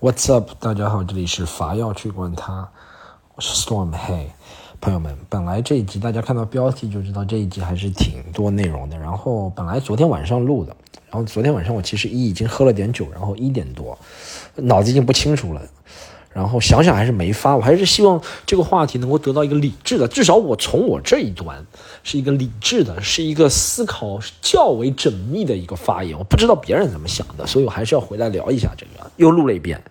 What's up？大家好，这里是伐要去管他，我是 Storm。Hey，，朋友们，本来这一集大家看到标题就知道这一集还是挺多内容的。然后本来昨天晚上录的，然后昨天晚上我其实一已经喝了点酒，然后一点多，脑子已经不清楚了。然后想想还是没发，我还是希望这个话题能够得到一个理智的，至少我从我这一端是一个理智的，是一个思考较为缜密的一个发言。我不知道别人怎么想的，所以我还是要回来聊一下这个。又录了一遍，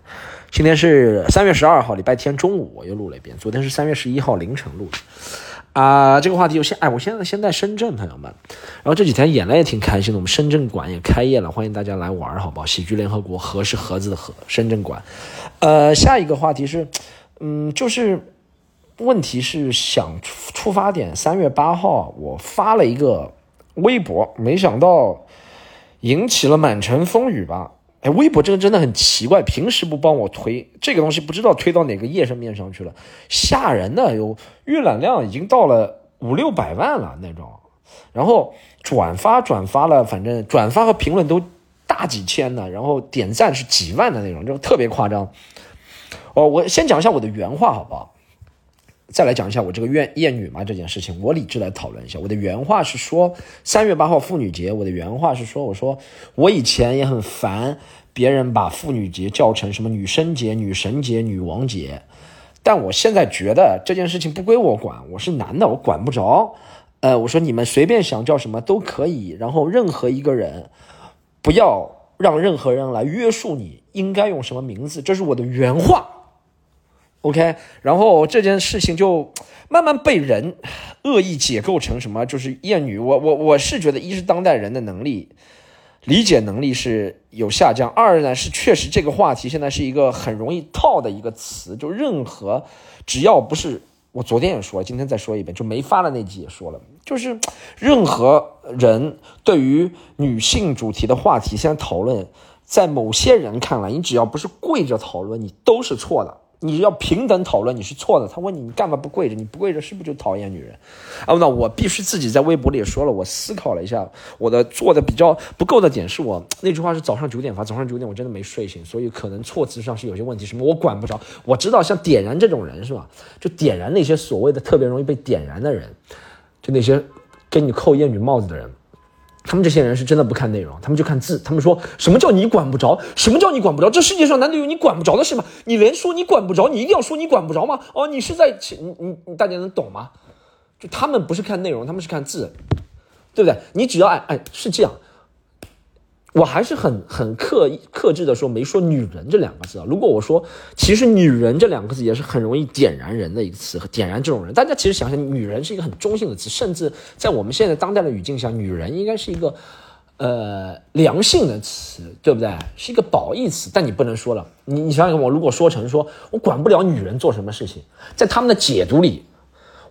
今天是三月十二号礼拜天中午，我又录了一遍。昨天是三月十一号凌晨录的。啊，这个话题我现哎，我现在现在深圳，朋友们，然后这几天演的也挺开心的，我们深圳馆也开业了，欢迎大家来玩，好不好？喜剧联合国，和是盒子的和，深圳馆。呃，下一个话题是，嗯，就是问题是想出发点，三月八号我发了一个微博，没想到引起了满城风雨吧。哎，微博这个真的很奇怪，平时不帮我推这个东西，不知道推到哪个页上面上去了，吓人的，有阅览量已经到了五六百万了那种，然后转发转发了，反正转发和评论都大几千的，然后点赞是几万的那种，就特别夸张。哦，我先讲一下我的原话好不好？再来讲一下我这个怨厌女嘛这件事情，我理智来讨论一下。我的原话是说，三月八号妇女节，我的原话是说，我说我以前也很烦别人把妇女节叫成什么女生节、女神节、女王节，但我现在觉得这件事情不归我管，我是男的，我管不着。呃，我说你们随便想叫什么都可以，然后任何一个人不要让任何人来约束你应该用什么名字，这是我的原话。OK，然后这件事情就慢慢被人恶意解构成什么，就是厌女。我我我是觉得，一是当代人的能力理解能力是有下降，二呢是确实这个话题现在是一个很容易套的一个词，就任何只要不是我昨天也说，今天再说一遍，就没发的那集也说了，就是任何人对于女性主题的话题现在讨论，在某些人看来，你只要不是跪着讨论，你都是错的。你要平等讨论，你是错的。他问你，你干嘛不跪着？你不跪着是不是就讨厌女人？啊，那我必须自己在微博里也说了，我思考了一下，我的做的比较不够的点是我那句话是早上九点发，早上九点我真的没睡醒，所以可能措辞上是有些问题。什么我管不着，我知道像点燃这种人是吧？就点燃那些所谓的特别容易被点燃的人，就那些给你扣艳女帽子的人。他们这些人是真的不看内容，他们就看字。他们说什么叫你管不着？什么叫你管不着？这世界上难道有你管不着的事吗？你连说你管不着，你一定要说你管不着吗？哦，你是在你你你大家能懂吗？就他们不是看内容，他们是看字，对不对？你只要哎哎是这样。我还是很很克克制的说，没说“女人”这两个字啊。如果我说，其实“女人”这两个字也是很容易点燃人的一个词，点燃这种人。大家其实想想，女人是一个很中性的词，甚至在我们现在当代的语境下，女人应该是一个呃良性的词，对不对？是一个褒义词。但你不能说了，你你想想，我如果说成说我管不了女人做什么事情，在他们的解读里，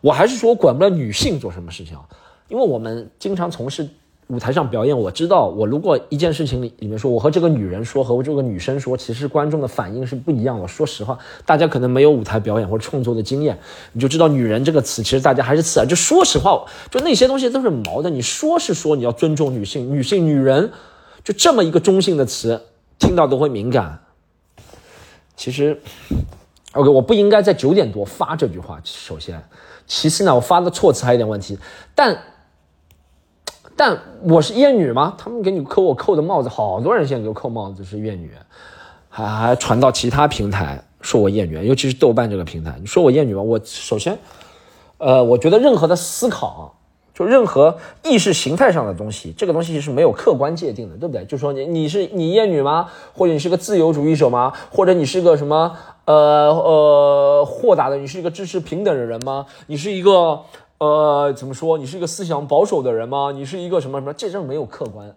我还是说我管不了女性做什么事情啊，因为我们经常从事。舞台上表演，我知道，我如果一件事情里里面说，我和这个女人说，和我这个女生说，其实观众的反应是不一样的。说实话，大家可能没有舞台表演或者创作的经验，你就知道“女人”这个词，其实大家还是刺耳。就说实话，就那些东西都是毛的。你说是说你要尊重女性，女性、女人，就这么一个中性的词，听到都会敏感。其实，OK，我不应该在九点多发这句话。首先，其次呢，我发的措辞还有点问题，但。但我是厌女吗？他们给你扣我扣的帽子，好多人现在给我扣帽子是厌女，还还传到其他平台说我厌女，尤其是豆瓣这个平台，你说我厌女吗？我首先，呃，我觉得任何的思考，就任何意识形态上的东西，这个东西是没有客观界定的，对不对？就说你你是你厌女吗？或者你是个自由主义者吗？或者你是个什么呃呃豁达的？你是一个支持平等的人吗？你是一个？呃，怎么说？你是一个思想保守的人吗？你是一个什么什么？这真没有客观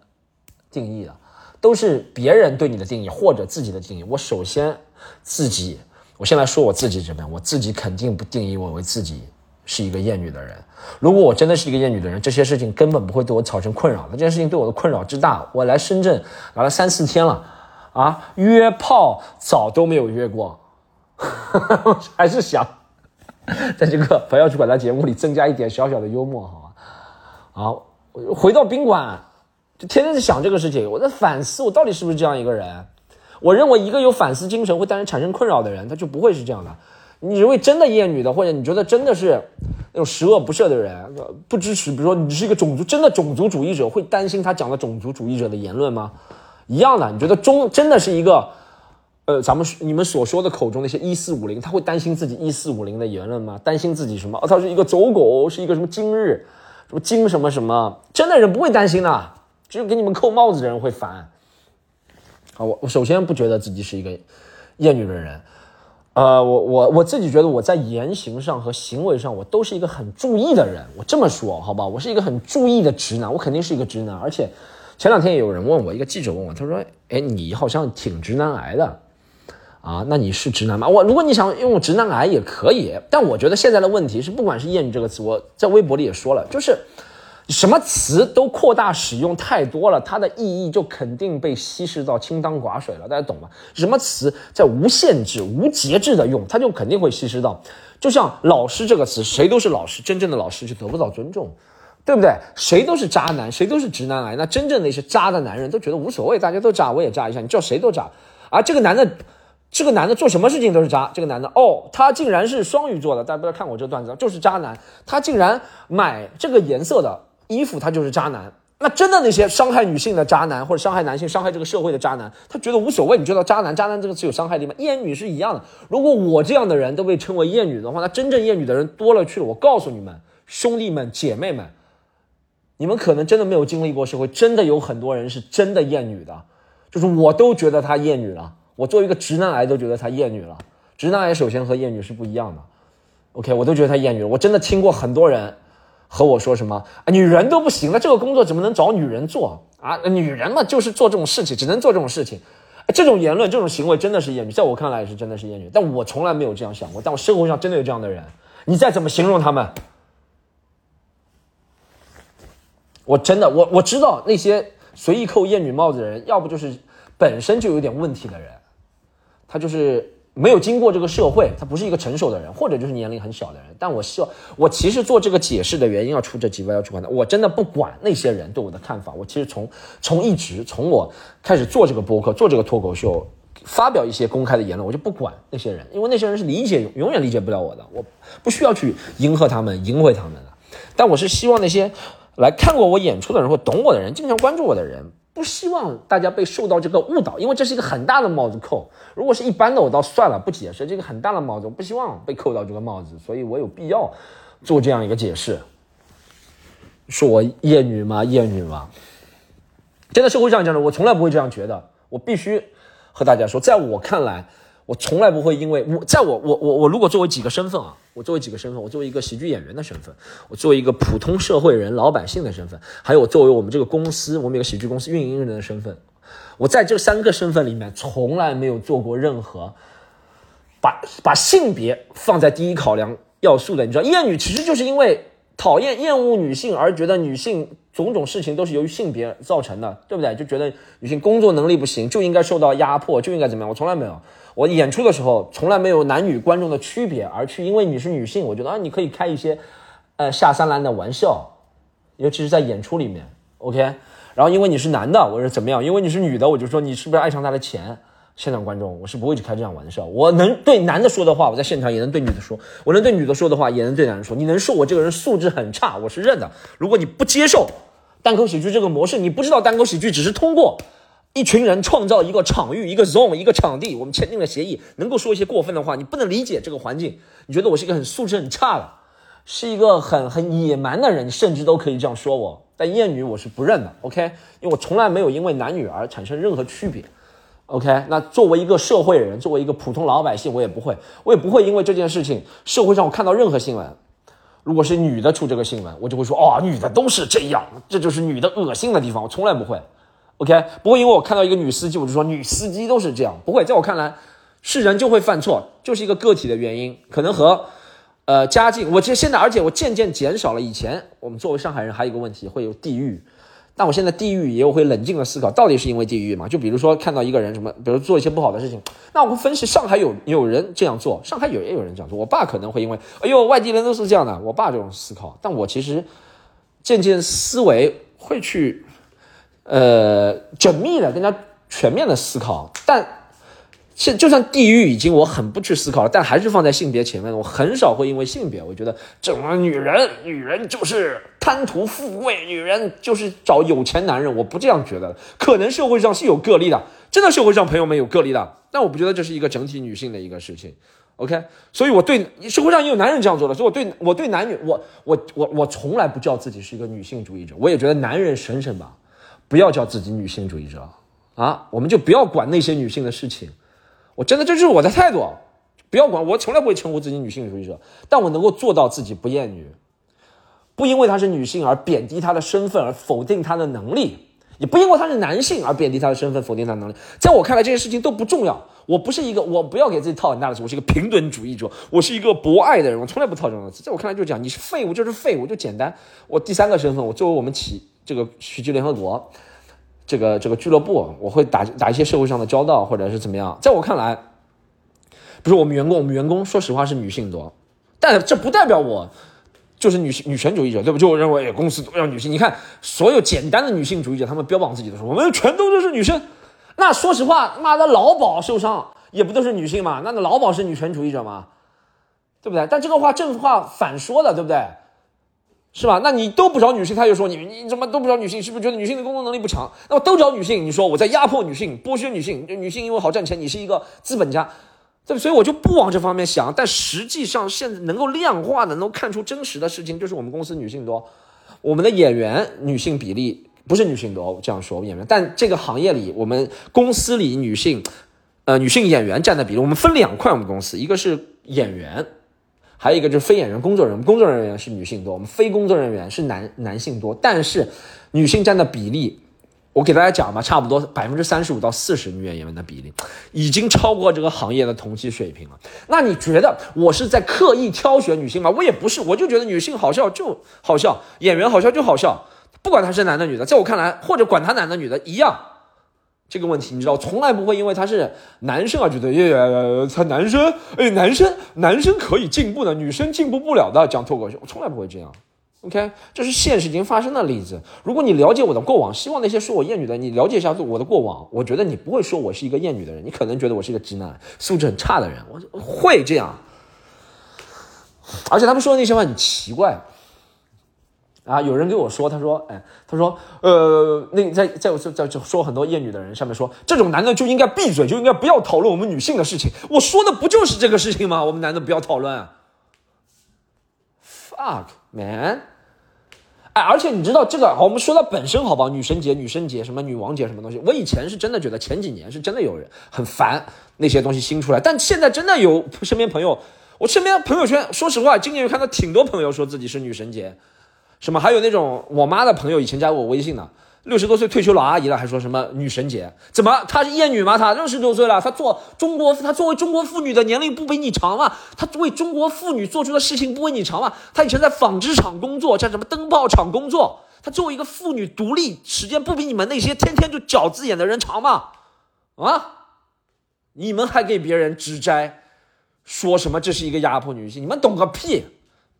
定义的，都是别人对你的定义或者自己的定义。我首先自己，我先来说我自己这边，我自己肯定不定义我为自己是一个厌女的人。如果我真的是一个厌女的人，这些事情根本不会对我造成困扰的。这件事情对我的困扰之大，我来深圳来了三四天了，啊，约炮早都没有约过，还是想。在这个不要去管他节目里增加一点小小的幽默，好吧？好，回到宾馆，就天天在想这个事情，我在反思我到底是不是这样一个人。我认为一个有反思精神会带人产生困扰的人，他就不会是这样的。你认为真的厌女的，或者你觉得真的是那种十恶不赦的人，不支持，比如说你是一个种族真的种族主义者，会担心他讲的种族主义者的言论吗？一样的，你觉得中真的是一个，呃，咱们你们所说的口中那些一四五零，他会担心自己一四五零的言论吗？担心自己什么？哦，他是一个走狗，是一个什么今日，什么今什么什么？真的人不会担心的，只有给你们扣帽子的人会烦。好，我我首先不觉得自己是一个厌女的人。呃，我我我自己觉得我在言行上和行为上，我都是一个很注意的人。我这么说好吧，我是一个很注意的直男，我肯定是一个直男。而且前两天也有人问我，一个记者问我，他说：“哎，你好像挺直男癌的啊？那你是直男吗？”我如果你想用直男癌也可以，但我觉得现在的问题是，不管是厌女这个词，我在微博里也说了，就是。什么词都扩大使用太多了，它的意义就肯定被稀释到清汤寡水了。大家懂吗？什么词在无限制、无节制的用，它就肯定会稀释到。就像“老师”这个词，谁都是老师，真正的老师就得不到尊重，对不对？谁都是渣男，谁都是直男癌。那真正的一些渣的男人都觉得无所谓，大家都渣，我也渣一下。你叫谁都渣。而这个男的，这个男的做什么事情都是渣。这个男的，哦，他竟然是双鱼座的，大家不要看我这个段子，就是渣男。他竟然买这个颜色的。衣服他就是渣男，那真的那些伤害女性的渣男，或者伤害男性、伤害这个社会的渣男，他觉得无所谓。你知道“渣男”“渣男”这个词有伤害力吗？厌女是一样的。如果我这样的人都被称为厌女的话，那真正厌女的人多了去了。我告诉你们，兄弟们、姐妹们，你们可能真的没有经历过社会，真的有很多人是真的厌女的，就是我都觉得他厌女了。我作为一个直男癌都觉得他厌女了。直男癌首先和厌女是不一样的。OK，我都觉得他厌女了。我真的听过很多人。和我说什么？女人都不行了，这个工作怎么能找女人做啊？女人嘛，就是做这种事情，只能做这种事情。这种言论、这种行为真的是厌女，在我看来是真的是厌女。但我从来没有这样想过。但我生活上真的有这样的人，你再怎么形容他们，我真的我我知道那些随意扣厌女帽子的人，要不就是本身就有点问题的人，他就是。没有经过这个社会，他不是一个成熟的人，或者就是年龄很小的人。但我希望，我其实做这个解释的原因要出这几位要去管他。我真的不管那些人对我的看法。我其实从从一直从我开始做这个播客、做这个脱口秀、发表一些公开的言论，我就不管那些人，因为那些人是理解永远理解不了我的，我不需要去迎合他们、迎合他们的。但我是希望那些来看过我演出的人或懂我的人、经常关注我的人。不希望大家被受到这个误导，因为这是一个很大的帽子扣。如果是一般的，我倒算了，不解释。这个很大的帽子，我不希望被扣到这个帽子，所以我有必要做这样一个解释。说我厌女吗？厌女吗？真的社会这样讲的，我从来不会这样觉得。我必须和大家说，在我看来。我从来不会因为我在我我我我如果作为几个身份啊，我作为几个身份，我作为一个喜剧演员的身份，我作为一个普通社会人老百姓的身份，还有我作为我们这个公司我们一个喜剧公司运营人的身份，我在这三个身份里面从来没有做过任何把把性别放在第一考量要素的。你知道，厌女其实就是因为讨厌厌恶女性而觉得女性种种事情都是由于性别造成的，对不对？就觉得女性工作能力不行就应该受到压迫，就应该怎么样？我从来没有。我演出的时候从来没有男女观众的区别，而去因为你是女性，我觉得啊，你可以开一些，呃下三滥的玩笑，尤其是在演出里面，OK。然后因为你是男的，我是怎么样？因为你是女的，我就说你是不是爱上他的钱？现场观众，我是不会去开这样玩笑。我能对男的说的话，我在现场也能对女的说；我能对女的说的话，也能对男人说。你能说我这个人素质很差，我是认的。如果你不接受单口喜剧这个模式，你不知道单口喜剧只是通过。一群人创造一个场域，一个 zone，一个场地，我们签订了协议，能够说一些过分的话，你不能理解这个环境，你觉得我是一个很素质很差的，是一个很很野蛮的人，甚至都可以这样说我。但厌女我是不认的，OK，因为我从来没有因为男女而产生任何区别，OK。那作为一个社会人，作为一个普通老百姓，我也不会，我也不会因为这件事情，社会上我看到任何新闻，如果是女的出这个新闻，我就会说，哦，女的都是这样，这就是女的恶心的地方，我从来不会。OK，不会因为我看到一个女司机，我就说女司机都是这样。不会，在我看来，是人就会犯错，就是一个个体的原因，可能和，呃，家境。我其实现在，而且我渐渐减少了。以前我们作为上海人，还有一个问题会有地域，但我现在地域也有会冷静的思考，到底是因为地域嘛？就比如说看到一个人什么，比如做一些不好的事情，那我会分析上海有有人这样做，上海有也有人这样做。我爸可能会因为，哎呦，外地人都是这样的，我爸这种思考。但我其实渐渐思维会去。呃，缜密的、更加全面的思考，但现就算地狱已经我很不去思考了，但还是放在性别前面。我很少会因为性别，我觉得这种女人，女人就是贪图富贵，女人就是找有钱男人。我不这样觉得，可能社会上是有个例的，真的社会上朋友们有个例的，但我不觉得这是一个整体女性的一个事情。OK，所以我对社会上也有男人这样做的，所以我对我对男女，我我我我从来不叫自己是一个女性主义者，我也觉得男人省省吧，不要叫自己女性主义者啊，我们就不要管那些女性的事情。我真的这就是我的态度，不要管我，从来不会称呼自己女性主义者，但我能够做到自己不厌女，不因为她是女性而贬低她的身份而否定她的能力，也不因为她是男性而贬低她的身份否定她的能力。在我看来，这些事情都不重要。我不是一个，我不要给自己套很大的词，我是一个平等主义者，我是一个博爱的人，我从来不套这种词。在我看来，就是讲你是废物就是废物，就简单。我第三个身份，我作为我们企这个许居联合国。这个这个俱乐部，我会打打一些社会上的交道，或者是怎么样？在我看来，不是我们员工，我们员工说实话是女性多，但这不代表我就是女性女权主义者，对不？就我认为公司都要女性。你看，所有简单的女性主义者，他们标榜自己的时候，我们全都都是女生。那说实话，妈的，劳保受伤也不都是女性嘛？那那劳保是女权主义者吗？对不对？但这个话正话反说的，对不对？是吧？那你都不找女性，他就说你你怎么都不找女性？是不是觉得女性的工作能力不强？那我都找女性，你说我在压迫女性、剥削女性？女性因为好赚钱，你是一个资本家，对所以我就不往这方面想。但实际上，现在能够量化的、能够看出真实的事情，就是我们公司女性多，我们的演员女性比例不是女性多，这样说演员。但这个行业里，我们公司里女性，呃，女性演员占的比例，我们分两块，我们公司一个是演员。还有一个就是非演员工作人员，工作人员是女性多，我们非工作人员是男男性多，但是女性占的比例，我给大家讲吧，差不多百分之三十五到四十女演员的比例，已经超过这个行业的同期水平了。那你觉得我是在刻意挑选女性吗？我也不是，我就觉得女性好笑就好笑，演员好笑就好笑，不管他是男的女的，在我看来，或者管他男的女的一样。这个问题你知道，从来不会因为他是男生而觉得，耶，他男生，哎，男生，男生可以进步的，女生进步不了的，讲脱口秀，我从来不会这样。OK，这是现实已经发生的例子。如果你了解我的过往，希望那些说我厌女的，你了解一下我的过往，我觉得你不会说我是一个厌女的人，你可能觉得我是一个直男，素质很差的人，我会这样。而且他们说的那些话很奇怪。啊！有人跟我说，他说：“哎，他说，呃，那在在在在说很多厌女的人上面说，这种男的就应该闭嘴，就应该不要讨论我们女性的事情。我说的不就是这个事情吗？我们男的不要讨论。Fuck man！哎，而且你知道这个，我们说到本身好不好？女神节、女神节什么女王节什么东西？我以前是真的觉得前几年是真的有人很烦那些东西新出来，但现在真的有身边朋友，我身边朋友圈，说实话，今年有看到挺多朋友说自己是女神节。”什么？还有那种我妈的朋友以前加我微信的，六十多岁退休老阿姨了，还说什么女神节？怎么？她是厌女吗？她六十多岁了，她做中国，她作为中国妇女的年龄不比你长吗？她为中国妇女做出的事情不比你长吗？她以前在纺织厂工作，在什么灯泡厂工作，她作为一个妇女独立时间不比你们那些天天就饺子眼的人长吗？啊？你们还给别人指摘，说什么这是一个压迫女性？你们懂个屁！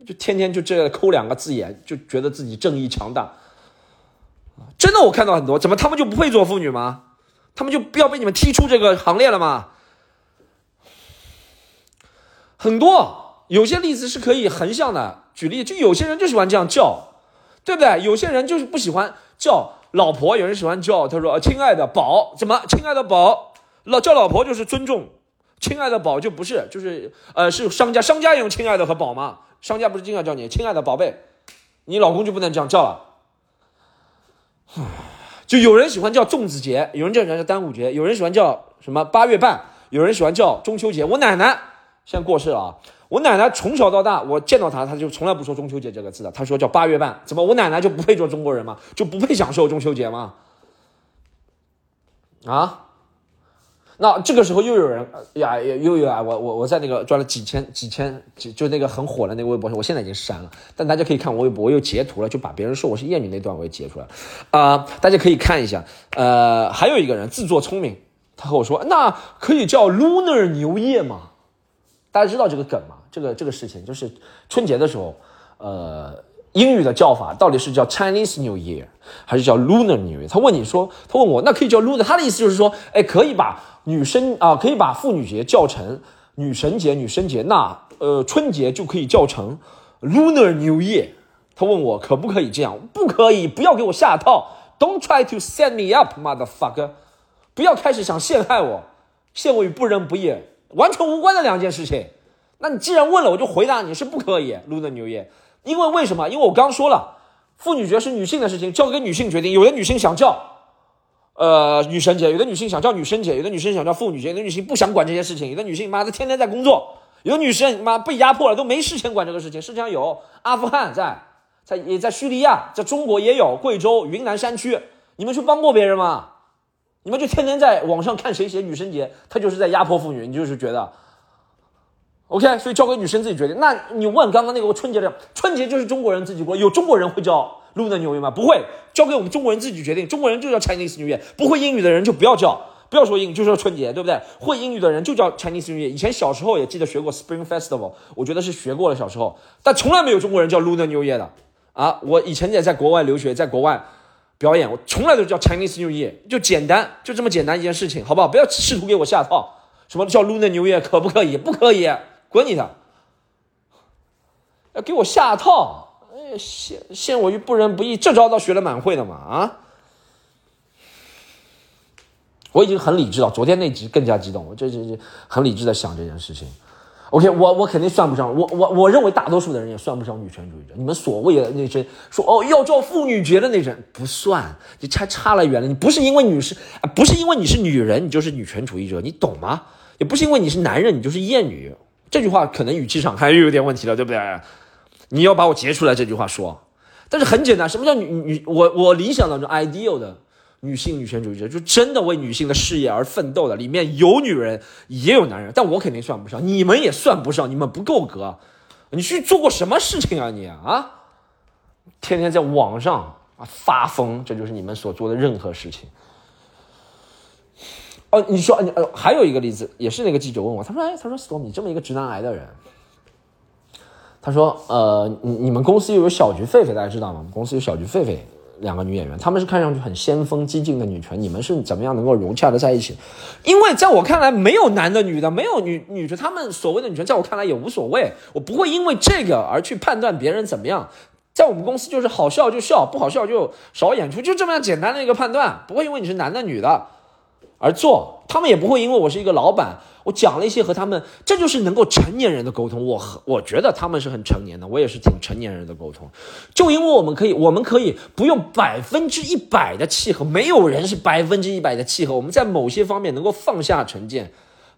就天天就这抠两个字眼，就觉得自己正义强大，真的我看到很多，怎么他们就不会做妇女吗？他们就不要被你们踢出这个行列了吗？很多有些例子是可以横向的举例，就有些人就喜欢这样叫，对不对？有些人就是不喜欢叫老婆，有人喜欢叫他说亲爱的宝，怎么亲爱的宝？老叫老婆就是尊重，亲爱的宝就不是，就是呃是商家，商家用亲爱的和宝吗？商家不是经常叫你亲爱的宝贝，你老公就不能这样叫了。就有人喜欢叫粽子节，有人叫人叫端午节，有人喜欢叫什么八月半，有人喜欢叫中秋节。我奶奶现在过世了啊，我奶奶从小到大，我见到她，她就从来不说中秋节这个字的，她说叫八月半。怎么我奶奶就不配做中国人吗？就不配享受中秋节吗？啊？那这个时候又有人呀，又有啊！我我我在那个赚了几千几千，就就那个很火的那个微博上，我现在已经删了，但大家可以看我微博，我又截图了，就把别人说我是艳女那段我也截出来了，啊，大家可以看一下。呃，还有一个人自作聪明，他和我说，那可以叫 Lunar 牛业吗？大家知道这个梗吗？这个这个事情就是春节的时候，呃。英语的叫法到底是叫 Chinese New Year 还是叫 Lunar New Year？他问你说，他问我，那可以叫 Lunar？他的意思就是说，哎，可以把女生啊，可以把妇女节叫成女神节，女神节，那呃春节就可以叫成 Lunar New Year。他问我可不可以这样？不可以，不要给我下套，Don't try to set me up, motherfucker！不要开始想陷害我，陷我于不仁不义，完全无关的两件事情。那你既然问了，我就回答你是不可以 Lunar New Year，因为为什么？因为我刚说了，妇女节是女性的事情，交给女性决定。有的女性想叫。呃，女神节，有的女性想叫女神节，有的女生想叫妇女节，有的女性不想管这些事情，有的女性妈的天天在工作，有的女生妈被压迫了都没时间管这个事情。世界上有阿富汗在，在也在叙利亚，在中国也有贵州云南山区，你们去帮过别人吗？你们就天天在网上看谁写女神节，他就是在压迫妇女，你就是觉得，OK，所以交给女生自己决定。那你问刚刚那个春节的，春节就是中国人自己过，有中国人会叫。Lunar New Year 吗？不会，交给我们中国人自己决定。中国人就叫 Chinese New Year，不会英语的人就不要叫，不要说英语，就说春节，对不对？会英语的人就叫 Chinese New Year。以前小时候也记得学过 Spring Festival，我觉得是学过了小时候，但从来没有中国人叫 Lunar New Year 的啊！我以前也在国外留学，在国外表演，我从来都叫 Chinese New Year，就简单，就这么简单一件事情，好不好？不要试图给我下套，什么叫 Lunar New Year 可不可以？不可以，滚你的！要给我下套。陷陷我于不仁不义，这招倒学的蛮会的嘛啊！我已经很理智了，昨天那集更加激动，我这这这很理智的想这件事情。OK，我我肯定算不上，我我我认为大多数的人也算不上女权主义者。你们所谓的那些说哦要叫妇女节的那些不算，你差差了远了。你不是因为女士，不是因为你是女人，你就是女权主义者，你懂吗？也不是因为你是男人，你就是厌女。这句话可能语气上还又有点问题了，对不对？你要把我截出来这句话说，但是很简单，什么叫女女？我我理想当中 ideal 的女性女权主义者，就真的为女性的事业而奋斗的，里面有女人也有男人，但我肯定算不上，你们也算不上，你们不够格。你去做过什么事情啊你啊？天天在网上发疯，这就是你们所做的任何事情。哦，你说你呃，还有一个例子，也是那个记者问我，他说哎，他说 Storm，你这么一个直男癌的人。他说：“呃，你你们公司又有小菊狒狒，大家知道吗？公司有小菊狒狒两个女演员，她们是看上去很先锋、激进的女权，你们是怎么样能够融洽的在一起？因为在我看来，没有男的、女的，没有女女权，他们所谓的女权，在我看来也无所谓，我不会因为这个而去判断别人怎么样。在我们公司就是好笑就笑，不好笑就少演出，就这么样简单的一个判断，不会因为你是男的、女的而做，他们也不会因为我是一个老板。”我讲了一些和他们，这就是能够成年人的沟通。我和我觉得他们是很成年的，我也是挺成年人的沟通。就因为我们可以，我们可以不用百分之一百的契合，没有人是百分之一百的契合。我们在某些方面能够放下成见。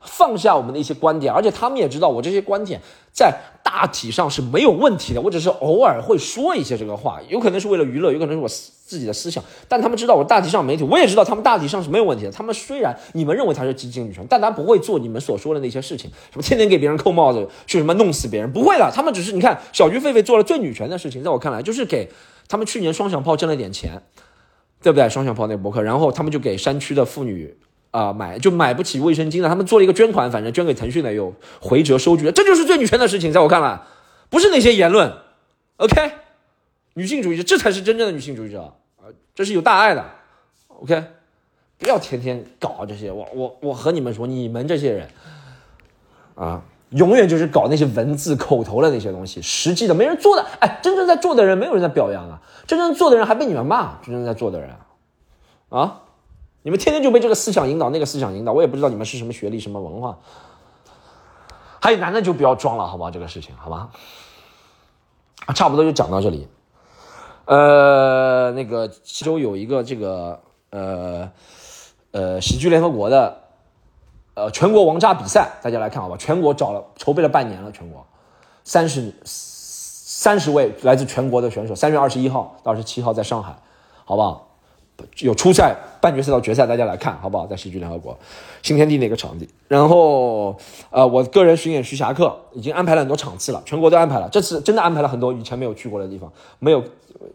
放下我们的一些观点，而且他们也知道我这些观点在大体上是没有问题的。我只是偶尔会说一些这个话，有可能是为了娱乐，有可能是我自己的思想。但他们知道我大体上媒体，我也知道他们大体上是没有问题的。他们虽然你们认为他是激进女权，但他不会做你们所说的那些事情，什么天天给别人扣帽子，去什么弄死别人，不会的。他们只是你看小菊狒狒做了最女权的事情，在我看来就是给他们去年双响炮挣了点钱，对不对？双响炮那个博客，然后他们就给山区的妇女。啊，买就买不起卫生巾了。他们做了一个捐款，反正捐给腾讯的有回折收据，这就是最女权的事情，在我看来，不是那些言论。OK，女性主义者，这才是真正的女性主义者啊，这是有大爱的。OK，不要天天搞这些。我我我和你们说，你们这些人啊，永远就是搞那些文字口头的那些东西，实际的没人做的。哎，真正在做的人，没有人在表扬啊。真正做的人还被你们骂，真正在做的人啊。你们天天就被这个思想引导，那个思想引导，我也不知道你们是什么学历、什么文化。还有男的就不要装了，好不好？这个事情，好吧？差不多就讲到这里。呃，那个其中有一个这个呃呃喜剧联合国的呃全国王炸比赛，大家来看好吧？全国找了筹备了半年了，全国三十三十位来自全国的选手，三月二十一号到二十七号在上海，好不好？有初赛、半决赛到决赛，大家来看好不好？在喜剧联合国新天地那个场地，然后呃，我个人巡演徐霞客已经安排了很多场次了，全国都安排了。这次真的安排了很多以前没有去过的地方，没有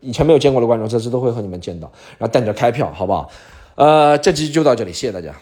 以前没有见过的观众，这次都会和你们见到。然后等着开票，好不好？呃，这期就到这里，谢谢大家。